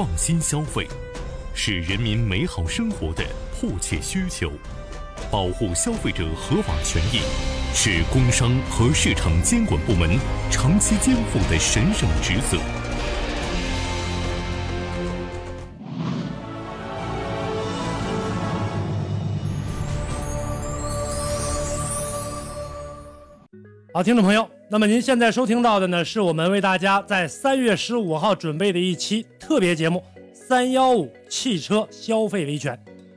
放心消费，是人民美好生活的迫切需求。保护消费者合法权益，是工商和市场监管部门长期肩负的神圣职责。好，听众朋友，那么您现在收听到的呢，是我们为大家在三月十五号准备的一期特别节目《三幺五汽车消费维权》。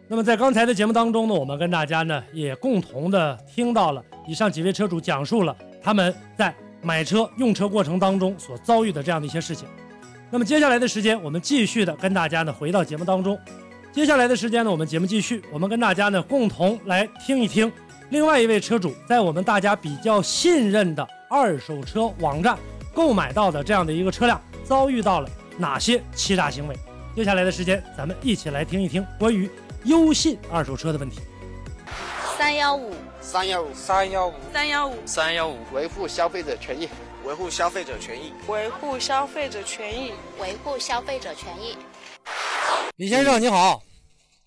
那么在刚才的节目当中呢，我们跟大家呢也共同的听到了以上几位车主讲述了他们在买车用车过程当中所遭遇的这样的一些事情。那么接下来的时间，我们继续的跟大家呢回到节目当中。接下来的时间呢，我们节目继续，我们跟大家呢共同来听一听。另外一位车主在我们大家比较信任的二手车网站购买到的这样的一个车辆，遭遇到了哪些欺诈行为？接下来的时间，咱们一起来听一听关于优信二手车的问题。三幺五，三幺五，三幺五，三幺五，三幺五，维护消费者权益，维护消费者权益，维护消费者权益，维护消费者权益。李先生你好，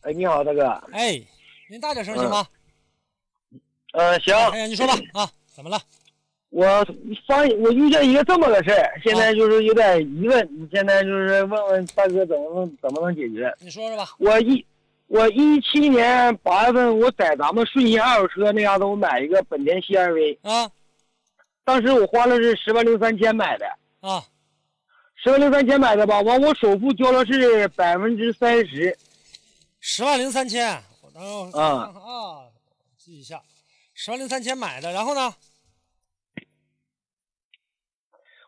哎，你好，大哥。哎，您大点声行吗？呃，行。哎，你说吧，啊，怎么了？我发我遇见一个这么个事儿，现在就是有点疑问，你现在就是问问大哥怎么能怎么能解决？你说说吧。我一我一七年八月份，我在咱们顺鑫二手车那嘎达，我买一个本田 CRV 啊，当时我花了是十万零三千买的啊，十万零三千买的吧，完我首付交了是百分之三十，十万零三千，啊啊，记一下，十万零三千买的，然后呢？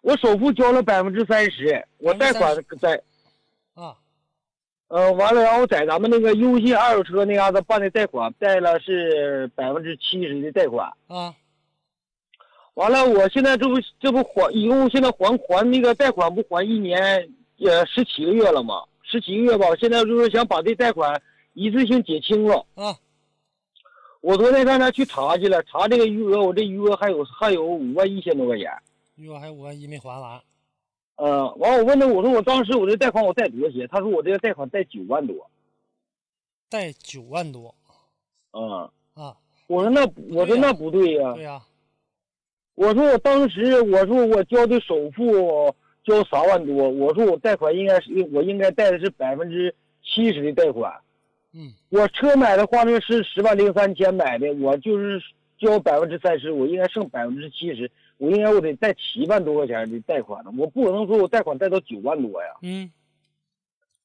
我首付交了百分之三十，我贷款在，啊，呃，完了，然后在咱们那个优信二手车那嘎达办的贷款，贷了是百分之七十的贷款，啊，完了，我现在这不这不还，一共现在还还那个贷款不还一年，呃，十七个月了吗？十七个月吧，现在就是想把这贷款一次性结清了。啊，我昨天上那去查去了，查这个余额，我这余额还有还有五万一千多块钱。余额还有五万一没还完。呃，完我问他，我说我当时我这贷款我贷多少钱？他说我这个贷款贷九万多。贷九万多。嗯。啊。我说那我说那不对呀。对呀。我说我当时我说我交的首付交三万多，我说我贷款应该是我应该贷的是百分之七十的贷款。嗯。我车买的话呢是十万零三千买的，我就是交百分之三十，我应该剩百分之七十。我应该我得贷七万多块钱的贷款呢，我不可能说我贷款贷到九万多呀。嗯。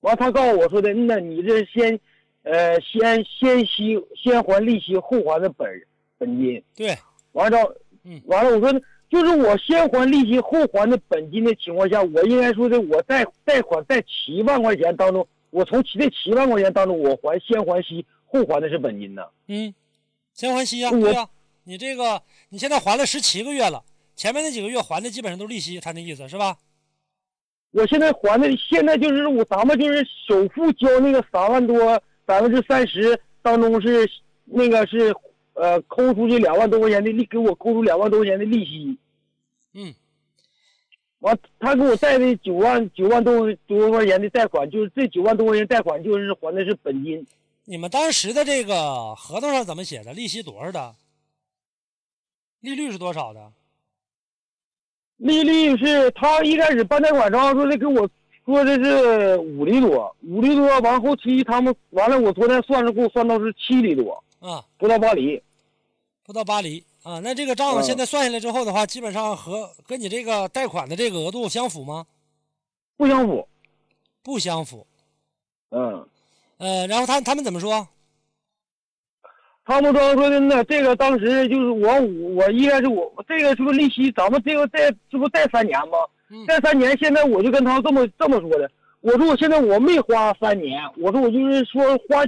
完，他告诉我说的，那你这先，呃，先先息先还利息后还的本本金。对。完了，嗯，完了，我说就是我先还利息后还的本金的情况下，我应该说的我贷贷款贷七万块钱当中，我从这七万块钱当中我还先还息后还的是本金呢。嗯，先还息呀，对呀，你这个你现在还了十七个月了。前面那几个月还的基本上都是利息，他那意思是吧？我现在还的，现在就是我咱们就是首付交那个三万多，百分之三十当中是那个是呃抠出去两万多块钱的利，给我抠出两万多块钱的利息。嗯。完，他给我贷的九万九万多多块钱的贷款，就是这九万多块钱贷款就是还的是本金。你们当时的这个合同上怎么写的？利息多少的？利率是多少的？利率是他一开始办贷款时候说的跟我说的是五厘多，五厘多完后期他们完了，我昨天算是给我算到是七厘多啊，不到八厘，不到八厘啊。那这个账现在算下来之后的话，基本上和跟你这个贷款的这个额度相符吗？不相符，不相符。嗯，呃，然后他他们怎么说？他们说说的那这个当时就是我我应该是我这个是不是利息？咱们这个贷这不贷三年吗？贷三年，现在我就跟他这么这么说的。我说我现在我没花三年，我说我就是说花，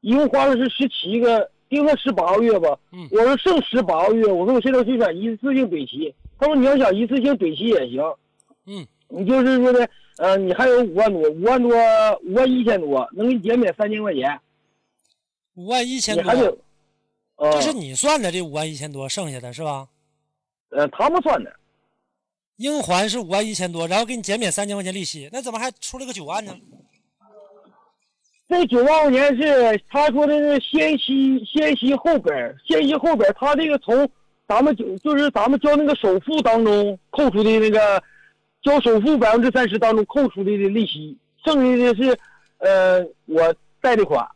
一共花的是十七个，定了十八个月吧。我说剩十八个月，我说我现在就想一次性怼齐。他说你要想一次性怼齐也行。嗯，你就是说的，呃，你还有五万多，五万多，五万一千多，能给你减免三千块钱。五万一千多，还有，呃，这是你算的这五万一千多，剩下的是吧？呃，他们算的，应还是五万一千多，然后给你减免三千块钱利息，那怎么还出了个九万呢？这九万块钱是他说的是先息先息后本，先息后本，他这个从咱们就就是咱们交那个首付当中扣除的那个交首付百分之三十当中扣除的利息，剩下的是呃我贷的款。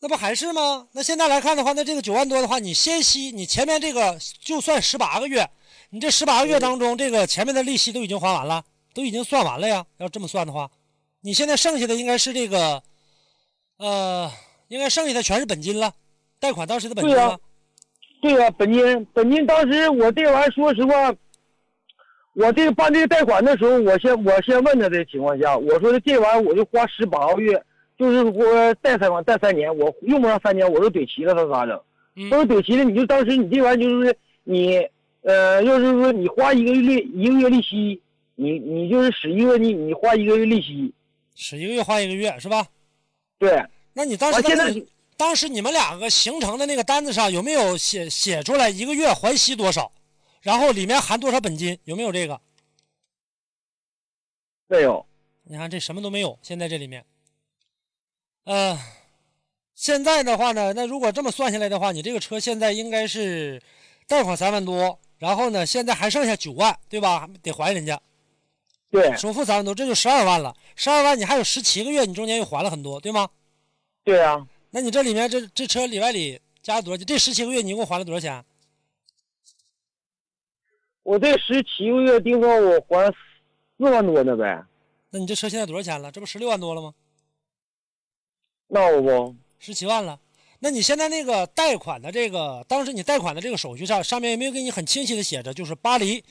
那不还是吗？那现在来看的话，那这个九万多的话，你先息，你前面这个就算十八个月，你这十八个月当中，这个前面的利息都已经还完了，都已经算完了呀。要这么算的话，你现在剩下的应该是这个，呃，应该剩下的全是本金了，贷款当时的本金对呀了。对呀、本金本金当时我这玩意儿，说实话，我这个办这个贷款的时候，我先我先问他的情况下，我说的这玩意儿我就花十八个月，就是我贷三款贷三年，我用不上三年我都怼齐了，他咋整？嗯他说怼齐了，你就当时你这玩意儿就是你呃，要是说你花一个月利一个月利息，你你就是使一个你你花一个月利息，使一个月花一个月是吧？对，那你当时当时你们两个形成的那个单子上有没有写写出来一个月还息多少，然后里面含多少本金？有没有这个？没有，你看这什么都没有，现在这里面，呃，现在的话呢，那如果这么算下来的话，你这个车现在应该是贷款三万多，然后呢，现在还剩下九万，对吧？得还人家对首付三万多，这就十二万了。十二万你还有十七个月，你中间又还了很多，对吗？对啊，那你这里面这这车里外里加了多少钱？这十七个月你一共还了多少钱？我这十七个月顶多我还四万多呢呗，那你这车现在多少钱了？这不十六万多了吗？那我不？十七万了。那你现在那个贷款的这个，当时你贷款的这个手续上，上面有没有给你很清晰的写着，就是巴黎，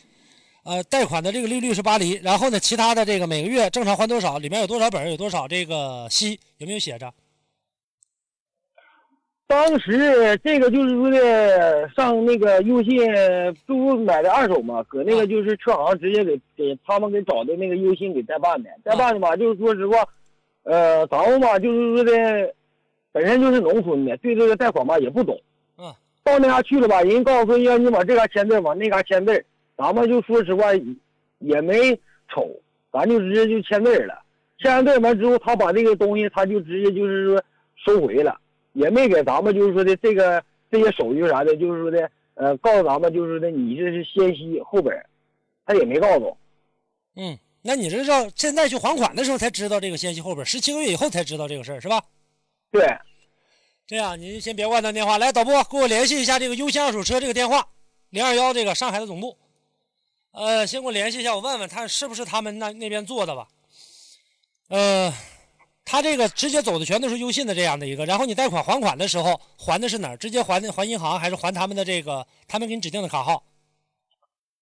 呃，贷款的这个利率是八厘，然后呢，其他的这个每个月正常还多少，里面有多少本儿，有多少这个息，有没有写着？当时这个就是说的上那个优信，不是买的二手嘛，搁那个就是车行直接给给他们给找的那个优信给代办的，代办的吧，就是说实话，呃，咱们吧就是说的，本身就是农村的，对这个贷款吧也不懂，嗯，到那嘎去了吧，人告诉说让你往这嘎签字，往那嘎签字，咱们就说实话也没瞅，咱就直接就签字了，签完字完之后，他把这个东西他就直接就是说收回了。也没给咱们就是说的这个这些手续啥的，就是说的呃，告诉咱们就是说的你这是先息后本，他也没告诉。嗯，那你这是要现在去还款的时候才知道这个先息后本，十七个月以后才知道这个事儿是吧？对，这样您先别挂断电话，来导播给我联系一下这个优先二手车这个电话，零二幺这个上海的总部。呃，先给我联系一下，我问问他是不是他们那那边做的吧。呃，他这个直接走的全都是优信的这样的一个，然后你贷款还款的时候还的是哪儿？直接还的还银行还是还他们的这个他们给你指定的卡号？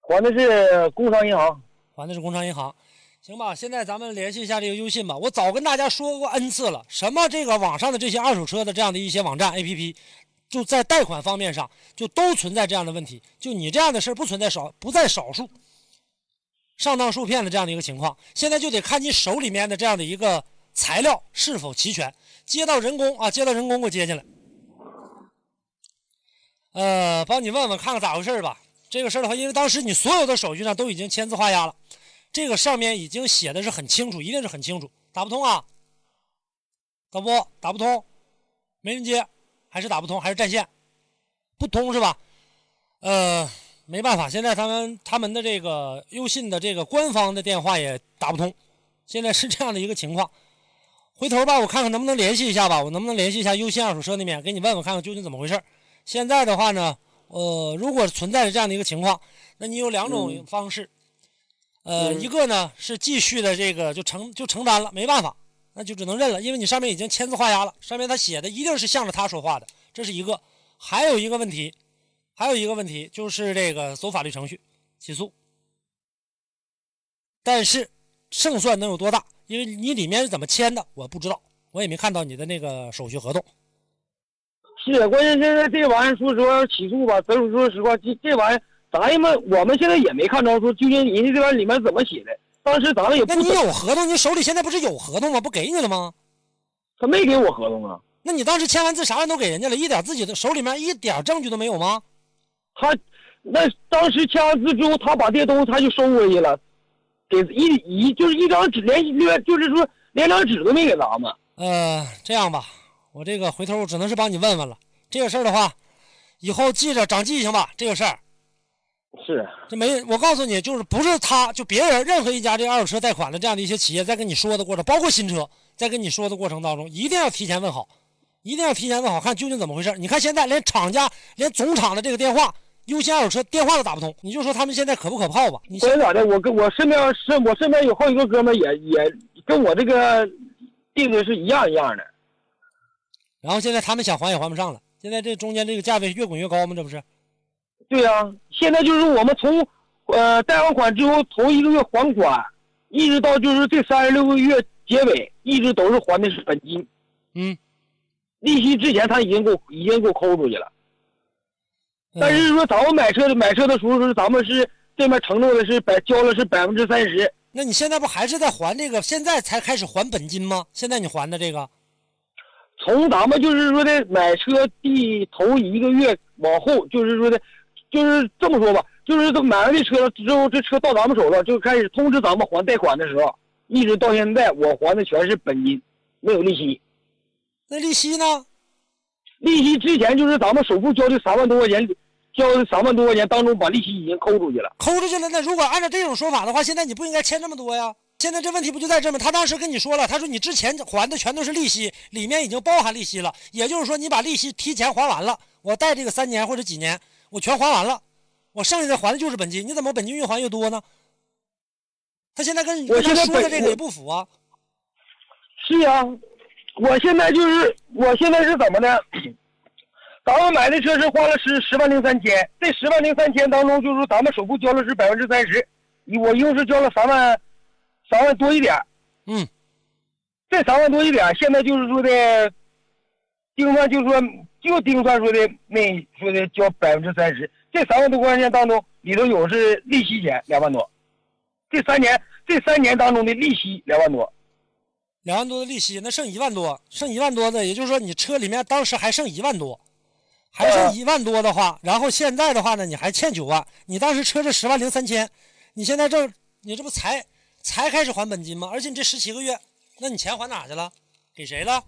还的是工商银行。还的是工商银行，行吧？现在咱们联系一下这个优信吧。我早跟大家说过 n 次了，什么这个网上的这些二手车的这样的一些网站 APP，就在贷款方面上就都存在这样的问题。就你这样的事不存在少不在少数，上当受骗的这样的一个情况，现在就得看你手里面的这样的一个材料是否齐全。接到人工啊，接到人工给我接进来。呃，帮你问问看看咋回事吧。这个事儿的话，因为当时你所有的手续上都已经签字画押了，这个上面已经写的是很清楚，一定是很清楚。打不通啊？导播打不通，没人接，还是打不通，还是占线？不通是吧？呃，没办法，现在他们他们的这个优信的这个官方的电话也打不通，现在是这样的一个情况。回头吧，我看看能不能联系一下吧，我能不能联系一下优信二手车那边，给你问问看看究竟怎么回事。现在的话呢，呃，如果存在着这样的一个情况，那你有两种方式，呃，一个呢是继续的这个就承就承担了，没办法，那就只能认了，因为你上面已经签字画押了，上面他写的一定是向着他说话的，这是一个。还有一个问题，还有一个问题就是这个走法律程序起诉，但是胜算能有多大？因为你里面是怎么签的，我不知道，我也没看到你的那个手续合同。是，关键现在这玩意儿，说实话起诉吧，咱说实话，这这玩意儿，咱们我们现在也没看着说究竟人家这玩意儿里面怎么写的。当时咱们也不那你，有合同，你手里现在不是有合同吗？不给你了吗？他没给我合同啊，那你当时签完字啥玩意都给人家了，一点自己的手里面一点证据都没有吗？他那当时签完字之后，他把这些东西他就收回去了，给一一就是一张纸连连就是说连张纸都没给咱们。呃，这样吧，我这个回头我只能是帮你问问了。这个事儿的话，以后记着长记性吧。这个事儿，是这没我告诉你，就是不是他，就别人任何一家这二手车贷款的这样的一些企业，在跟你说的过程，包括新车，在跟你说的过程当中，一定要提前问好，一定要提前问好，看究竟怎么回事。你看现在连厂家、连总厂的这个电话，优先二手车电话都打不通，你就说他们现在可不可靠吧？你管咋的？我跟我身边是我身边有好几个哥们儿也也跟我这个定的是一样一样的。然后现在他们想还也还不上了，现在这中间这个价位越滚越高吗？这不是？对呀、现在就是我们从呃贷完款之后头一个月还款，一直到就是这三十六个月结尾，一直都是还的是本金，嗯，利息之前他已经给我已经给我抠出去了。但嗯是说咱们买车的买车的时候是咱们是这边承诺的是百交了是百分之三十，那你现在不还是在还这个？现在才开始还本金吗？现在你还的这个？从咱们就是说的买车第头一个月往后，就是说的，就是这么说吧，就是这买完这车之后，这车到咱们手了，就开始通知咱们还贷款的时候，一直到现在，我还的全是本金，没有利息。那利息呢？利息之前就是咱们首付交的三万多块钱，交的三万多块钱当中，把利息已经抠出去了。抠出去了。那如果按照这种说法的话，现在你不应该欠这么多呀。现在这问题不就在这吗？他当时跟你说了，他说你之前还的全都是利息，里面已经包含利息了，也就是说你把利息提前还完了，我贷这个三年或者几年，我全还完了，我剩下的还的就是本金，你怎么本金越还越多呢？他现在跟你我现在说的这个也不符啊。是啊、我现在就是我现在是怎么的？咱们买的车是花了十十万零三千，这十万零三千当中，就是说咱们首付交了是百分之三十，我一共是交了三万，三万多一点。嗯，这三万多一点，现在就是说的，定算就是说就丁算说的那说的交百分之三十，这三万多块钱当中里头有是利息钱两万多，这三年这三年当中的利息两万多。两万多的利息，那剩一万多，剩一万多的，也就是说你车里面当时还剩一万多，还剩一万多的话，然后现在的话呢，你还欠九万，你当时车是十万零三千，你现在这你这不才才开始还本金吗？而且你这十七个月，那你钱还哪去了？给谁了？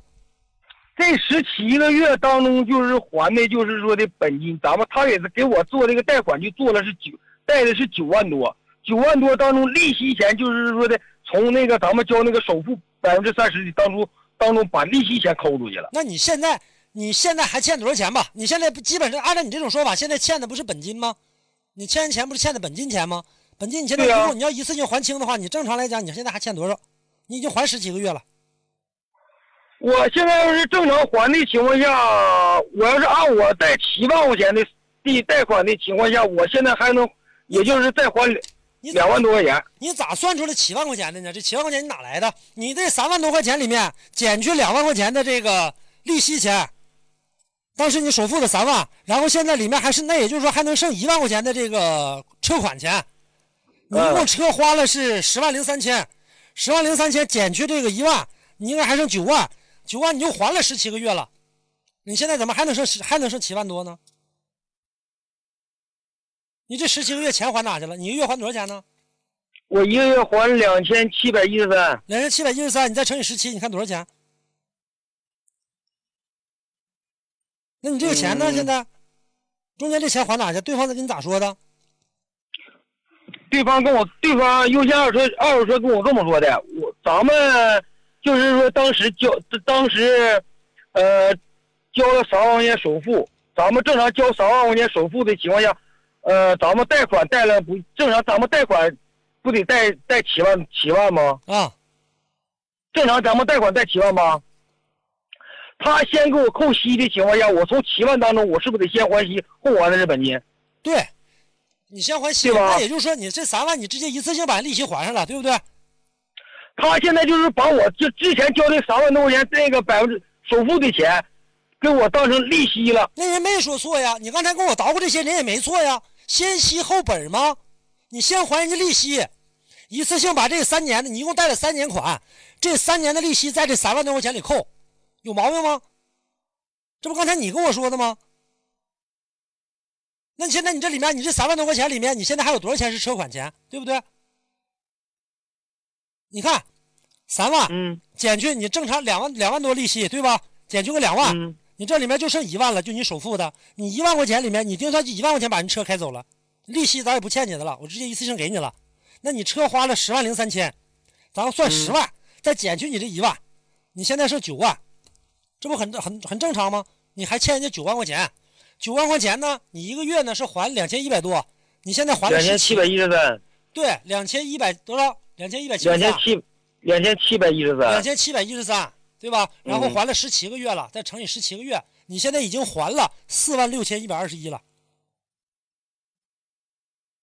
这十七个月当中，就是还的，就是说的本金，咱们他也是给我做这个贷款，就做了是九，贷的是九万多，九万多当中利息钱就是说的，从那个咱们交那个首付百分之三十的当中，当中把利息钱抠出去了。那你现在你现在还欠多少钱吧？你现在不基本上按照你这种说法，现在欠的不是本金吗？你欠人钱不是欠的本金钱吗？本金你现在如果你要一次性还清的话，你正常来讲，你现在还欠多少？你已经还十几个月了。我现在要是正常还的情况下，我要是按我贷七万块钱的地贷款的情况下，我现在还能，也就是再还两两万多块钱。你咋算出来七万块钱的呢？这七万块钱你哪来的？你这三万多块钱里面减去两万块钱的这个利息钱，当时你首付的三万，然后现在里面还是那也就是说还能剩一万块钱的这个车款钱，你一共车花了是十万零三千，十万零三千减去这个一万，你应该还剩九万，九万你就还了十七个月了，你现在怎么还能剩还能剩七万多呢？你这十七个月钱还哪去了？你一个月还多少钱呢？我一个月还两千七百一十三，两千七百一十三，你再乘以十七，你看多少钱？那你这个钱呢？嗯现在中间这钱还哪去？对方在跟你咋说的？对方跟我，对方优先二手车二手车跟我这么说的，我咱们就是说当时交，当时，呃，交了三万块钱首付，咱们正常交三万块钱首付的情况下，呃，咱们贷款贷了不正常，咱们贷款不得贷贷七万七万吗？啊，正常咱们贷款贷七万吗？他先给我扣息的情况下，我从七万当中，我是不是得先还息，后还的是本金？对，你先还息，对吧那也就是说你这三万你直接一次性把利息还上了，对不对？他现在就是把我就之前交的三万多块钱那个百分之首付的钱，给我当成利息了。那人没说错呀，你刚才跟我捣鼓这些人也没错呀，先息后本吗？你先还人家利息，一次性把这三年的，你一共贷了三年款，这三年的利息在这三万多块钱里扣，有毛病吗？这不刚才你跟我说的吗？那你现在你这里面，你这三万多块钱里面，你现在还有多少钱是车款钱，对不对？你看，三万，嗯减去你正常两万两万多利息，对吧？减去个两万，嗯你这里面就剩一万了，就你首付的，你一万块钱里面，你定算就一万块钱把人车开走了，利息咱也不欠你的了，我直接一次性给你了。那你车花了十万零三千，咱算十万，再减去你这一万，你现在剩九万，这不很很很正常吗？你还欠人家九万块钱，九万块钱呢，你一个月呢是还两千一百多，你现在还了两千七百一十三，对，两千一百多少？两千一百七十三，两千七两千七百一十三，两千七百一十三，对吧？然后嗯还了十七个月了，再乘以十七个月，你现在已经还了四万六千一百二十一了。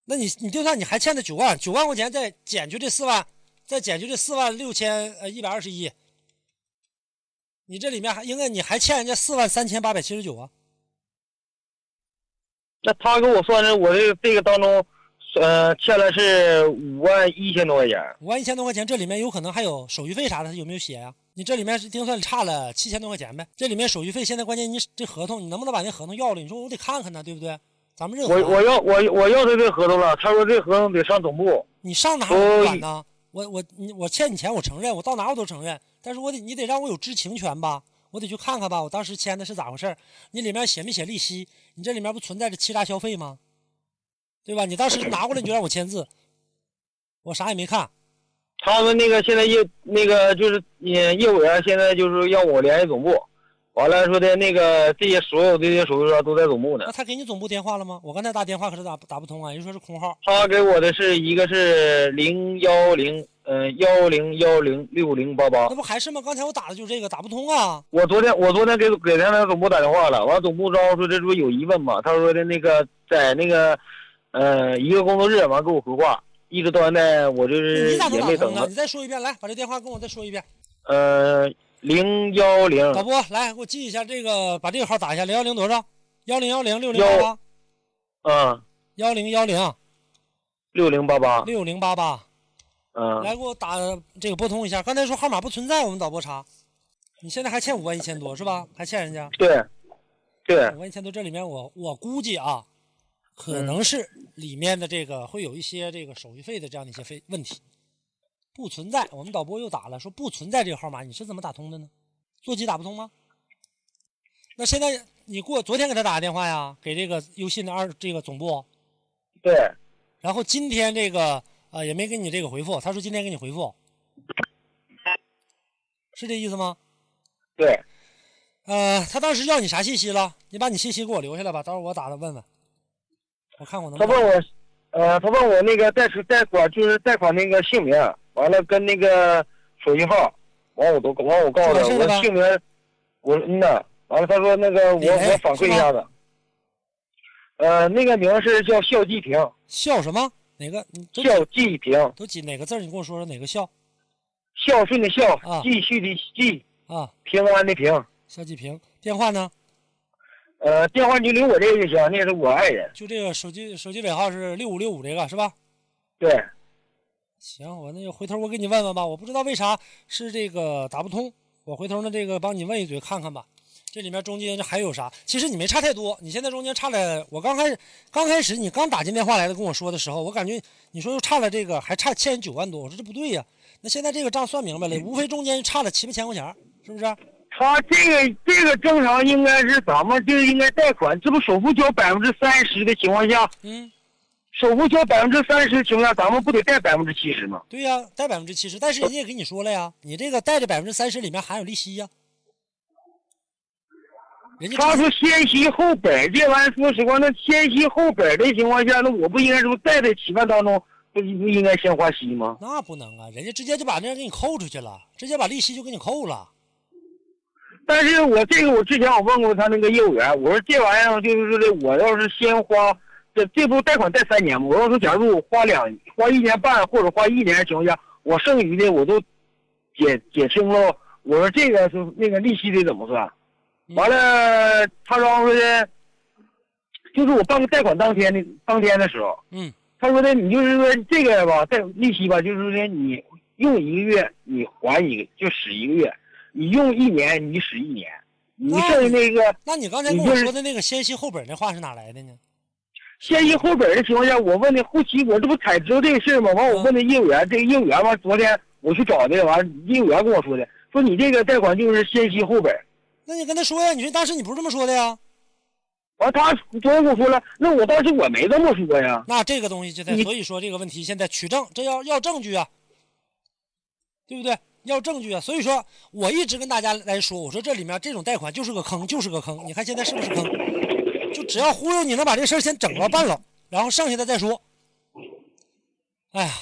那你你就算你还欠的九万，九万块钱再减去这四万，再减去这四万六千呃一百二十一，你这里面还应该你还欠人家四万三千八百七十九啊。那他给我算的，我这这个当中，呃，欠了是五万一千多块钱。五万一千多块钱，这里面有可能还有手续费啥的，有没有写呀、你这里面是定算差了七千多块钱呗？这里面手续费现在关键你这合同，你能不能把那合同要了？你说我得看看呢，对不对？咱们这我我要我我要他这合同了，他说这合同得上总部。你上哪儿我不管呢？我我你我欠你钱，我承认，我到哪儿我都承认，但是我得你得让我有知情权吧？我得去看看吧，我当时签的是咋回事儿？你里面写没写利息？你这里面不存在着欺诈消费吗？对吧？你当时拿过来你就让我签字，我啥也没看。他们那个现在业那个就是呃业务员现在就是要我联系总部，完了说的那个这些所有这些手续上都在总部呢那。他给你总部电话了吗？我刚才打电话可是打打不通啊，人说是空号。他给我的是一个是零幺零嗯幺零幺零六零八八那。不还是吗？刚才我打的就是这个，打不通啊。我昨天我昨天给给他那总部打电话了，完了总部招说这不是有疑问吗？他说的那个在那个呃一个工作日完给我回话，一直到现在我就是也没等呢？。你再说一遍，来把这电话跟我再说一遍。呃零幺零导播，来给我记一下这个，把这个号打一下，零幺零多少？幺零幺零六零八八，嗯幺零幺零六零八八六零八八。嗯来给我打这个拨通一下。刚才说号码不存在，我们导播查。你现在还欠五万一千多是吧？还欠人家对对五万一千多，这里面我我估计啊，可嗯能是里面的这个会有一些这个手续费的这样的一些费问题，不存在。我们导播又打了，说不存在这个号码，你是怎么打通的呢？座机打不通吗？那现在你过昨天给他打个电话呀，给这个优信的二这个总部，对然后今天这个呃也没给你这个回复，他说今天给你回复，是这意思吗？对，呃，他当时要你啥信息了？你把你信息给我留下来吧，到时候我打他问问，我看我能。他问我，呃，他问我那个贷出贷款就是贷款那个姓名，完了跟那个手机号，完我都完我告诉他，我姓名，我说嗯呐，完了他说那个我我反馈一下子，呃，那个名是叫肖继平，肖什么？哪个？肖继平，都几哪个字？你跟我说说哪个肖孝顺的孝啊，继续的继，啊？平安的平，肖继平，电话呢？呃，电话你留我这个就行，那是我爱人，就这个手机手机尾号是六五六五这个是吧？对，行，我那就回头我给你问问吧，我不知道为啥是这个打不通，我回头呢这个帮你问一嘴看看吧。这里面中间这还有啥？其实你没差太多，你现在中间差了。我刚开始刚开始你刚打进电话来的跟我说的时候，我感觉你说又差了这个，还差欠九万多，我说这不对呀。那现在这个账算明白了，无非中间差了七八千块钱，是不是？他这个这个正常应该是咱们就应该贷款，这不首付交百分之三十的情况下，嗯，首付交百分之三十的情况下，咱们不得贷百分之七十吗？对呀，贷百分之七十，但是人家也跟你说了呀，你这个贷的百分之三十里面含有利息呀。人家他说先息后本，这玩意儿说实话，那先息后本的情况下，那我不应该说贷的七万当中不不应该先花息吗？那不能啊，人家直接就把那给你扣出去了，直接把利息就给你扣了。但是我这个我之前我问过他那个业务员，我说这玩意儿就是说的，我要是先花这这不贷款贷三年吗？我要说假如我花两花一年半或者花一年的情况下，我剩余的我都减减清了，我说这个是那个利息得怎么算？完了，他说说的，就是我办个贷款当天的当天的时候，嗯，他说的你就是说这个吧，贷利息吧，就是说你用一个月你还一个就使一个月，你用一年你使一年，你剩下那个那你刚才跟我说的那个先息后本那话是哪来的呢？先息后本的情况下，我问的后期我这不才知道这个事儿吗？完我问的业务员，这个业务员完昨天我去找的，完业务员跟我说的，说你这个贷款就是先息后本。那你跟他说呀，你说当时你不是这么说的呀？完他昨天跟我说了，那我当时我没这么说呀。那这个东西就在，所以说这个问题现在取证，这要要证据啊，对不对？要证据啊。所以说我一直跟大家来说，我说这里面这种贷款就是个坑，就是个坑。你看现在是不是坑？就只要忽悠你能把这事儿先整了办了，然后剩下的再说。哎呀，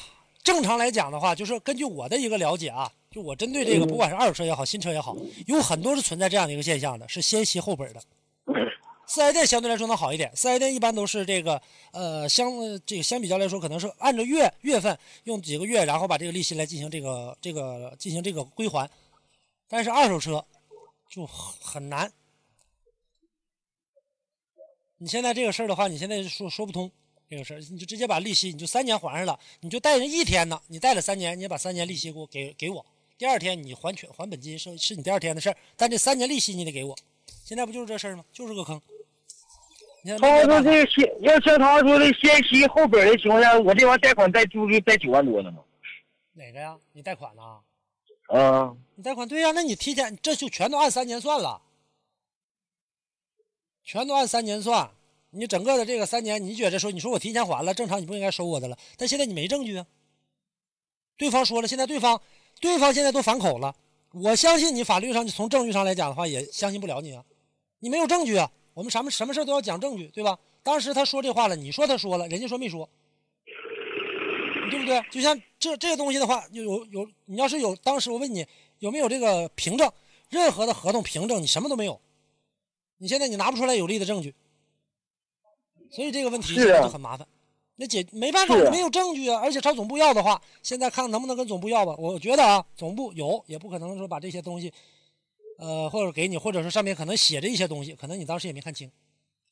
正常来讲的话，就是根据我的一个了解啊，就我针对这个，不管是二手车也好，新车也好，有很多是存在这样的一个现象的，是先息后本的。四 S 店相对来说能好一点，四 S 店一般都是这个，呃，相这个相比较来说，可能是按照月月份用几个月，然后把这个利息来进行这个这个进行这个归还，但是二手车就很难。你现在这个事儿的话，你现在说说不通这个事儿，你就直接把利息你就三年还上了，你就贷人一天呢，你贷了三年，你也把三年利息给我给给我，第二天你还全还本金是是你第二天的事儿，但这三年利息你得给我，现在不就是这事儿吗？就是个坑。你说这个先要像他说的先息后本的情况下，我这玩意贷款贷就是贷九万多呢嘛。哪个呀？你贷款呐？啊，你贷款对呀、那你提前这就全都按三年算了，全都按三年算。你整个的这个三年，你觉得说，你说我提前还了，正常你不应该收我的了，但现在你没证据啊。对方说了，现在对方对方现在都反口了，我相信你法律上从证据上来讲的话，也相信不了你啊，你没有证据啊。我们什么什么事都要讲证据，对吧？当时他说这话了，你说他说了，人家说没说，对不对？就像这这个东西的话，有有有，你要是有，当时我问你有没有这个凭证，任何的合同凭证，你什么都没有，你现在你拿不出来有力的证据，所以这个问题现在就很麻烦。那解没办法，没有证据啊，而且朝总部要的话，现在看能不能跟总部要吧。我觉得啊，总部有，也不可能说把这些东西，呃，或者给你，或者说上面可能写着一些东西，可能你当时也没看清，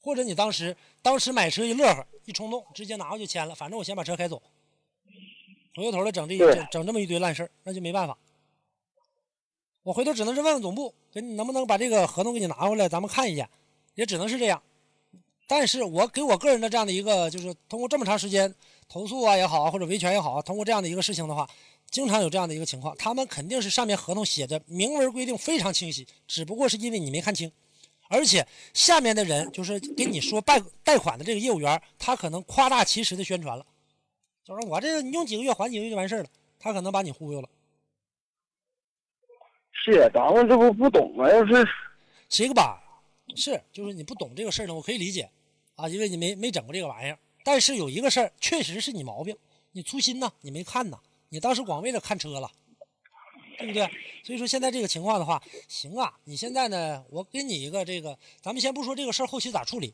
或者你当时当时买车一乐呵，一冲动，直接拿过去签了，反正我先把车开走，回过头来整这一整整这么一堆烂事儿，那就没办法。我回头只能是问问总部，给你能不能把这个合同给你拿回来，咱们看一眼，也只能是这样。但是我给我个人的这样的一个，就是通过这么长时间投诉啊也好啊，或者维权也好啊，通过这样的一个事情的话，经常有这样的一个情况，他们肯定是上面合同写的明文规定非常清晰，只不过是因为你没看清，而且下面的人就是跟你说贷贷款的这个业务员，他可能夸大其词的宣传了，就说我这个你用几个月还几个月就完事儿了，他可能把你忽悠了。是咱们这不不懂啊，要是这个吧，是就是你不懂这个事儿呢，我可以理解啊，因为你没没整过这个玩意儿。但是有一个事儿确实是你毛病，你粗心呐，你没看呐，你当时光为了看车了，对不对？所以说现在这个情况的话，行啊，你现在呢，我给你一个这个，咱们先不说这个事儿后期咋处理，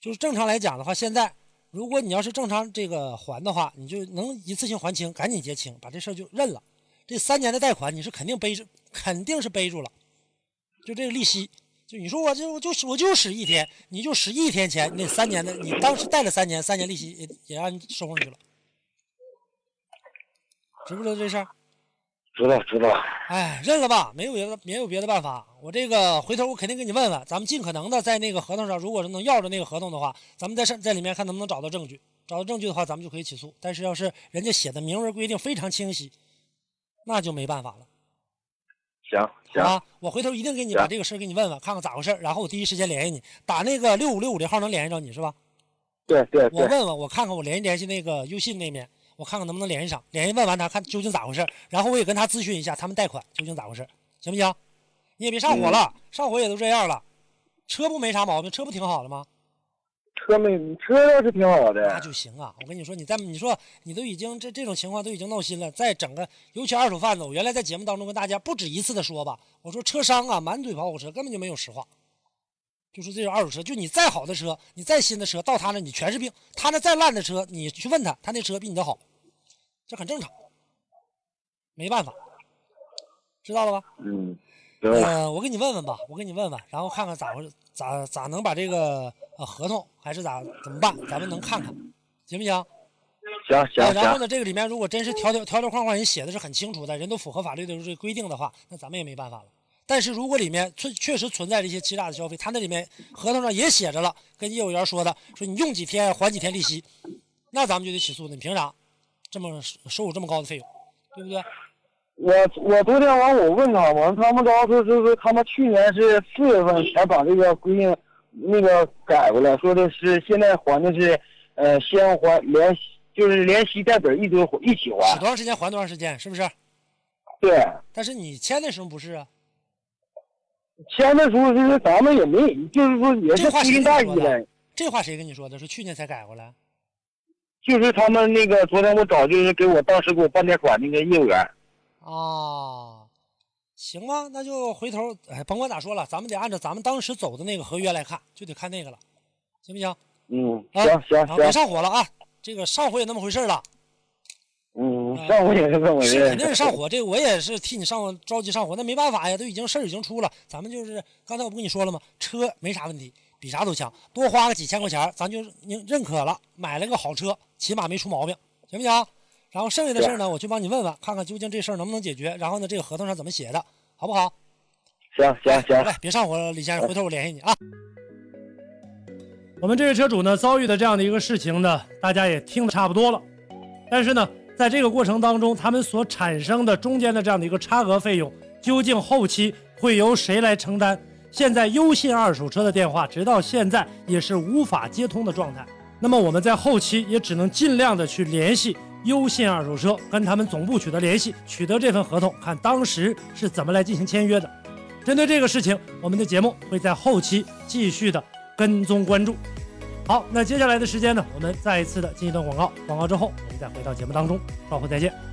就是正常来讲的话，现在如果你要是正常这个还的话，你就能一次性还清，赶紧结清，把这事儿就认了。这三年的贷款你是肯定背着，肯定是背住了，就这个利息。就你说我就我就我就使一天，你就使一天钱，那三年的你当时贷了三年，三年利息也也让你收上去了，知不知道这事儿？知道知道。哎，认了吧，没有别的没有别的办法。我这个回头我肯定给你问问，咱们尽可能的在那个合同上，如果是能要着那个合同的话，咱们在上在里面看能不能找到证据。找到证据的话，咱们就可以起诉。但是要是人家写的明文规定非常清晰，那就没办法了。行行，啊，我回头一定给你把这个事儿给你问问，看看咋回事儿，然后我第一时间联系你。打那个六五六五的号能联系着你是吧？对对对，我问问，我看看我联系联系那个优信那边，我看看能不能联系上。联系问完他，看究竟咋回事，然后我也跟他咨询一下他们贷款究竟咋回事，行不行？你也别上火了，上火也都这样了，车不没啥毛病，车不挺好的吗？车没车倒是挺好的那，就行啊！我跟你说，你在你说你都已经这这种情况都已经闹心了，再整个尤其二手贩子，我原来在节目当中跟大家不止一次的说吧，我说车商啊满嘴跑火车，根本就没有实话。就是这种二手车，就你再好的车，你再新的车，到他那你全是病；他那再烂的车，你去问他，他那车比你的好，这很正常，没办法，知道了吧？嗯，我给你问问吧，我给你问问，然后看看咋回事咋咋能把这个呃合同还是咋怎么办，咱们能看看，行不行？行行呃，然后，呢，这个里面如果真是条条条条框框人写的是很清楚的，人都符合法律的这个规定的话，那咱们也没办法了。但是如果里面确确实存在这些欺诈的消费，他那里面合同上也写着了，跟业务员说的，说你用几天还几天利息，那咱们就得起诉了。你凭啥这么收我这么高的费用，对不对？我我昨天完我问他们，他们告诉就是他们去年是四月份才把这个规定那个改过来，说的是现在还的是呃先还连就是连息带本一堆一起使还。多长时间还多长时间，是不是？对，但是你签的时候不是啊？签的时候就是咱们也没，就是说也是这话谁粗心大意跟你说的的，这话谁跟你说的？是去年才改过来？就是他们那个昨天我找就是给我当时给我办贷款那个业务员。啊，行吧，那就回头，哎，甭管咋说了，咱们得按照咱们当时走的那个合约来看，就得看那个了，行不行？嗯，行行行啊，别行，上火了啊！这个上火也那么回事了，嗯，上火也是这么回事。是肯定是上火，这个我也是替你上着急上火，那没办法呀，都已经事儿已经出了，咱们就是刚才我不跟你说了吗？车没啥问题，比啥都强，多花个几千块钱，咱就认认可了，买了个好车，起码没出毛病，行不行？然后剩下的事儿呢，我去帮你问问，看看究竟这事儿能不能解决，然后呢，这个合同上怎么写的，好不好？行行行好嘞，别上火了，李先生，回头我联系你啊。我们这位车主呢遭遇的这样的一个事情呢，大家也听得差不多了。但是呢，在这个过程当中，他们所产生的中间的这样的一个差额费用，究竟后期会由谁来承担？现在优信二手车的电话直到现在也是无法接通的状态。那么我们在后期也只能尽量的去联系优信二手车，跟他们总部取得联系，取得这份合同，看当时是怎么来进行签约的。针对这个事情，我们的节目会在后期继续的跟踪关注。好，那接下来的时间呢，我们再一次的进一段广告，广告之后我们再回到节目当中，稍后再见。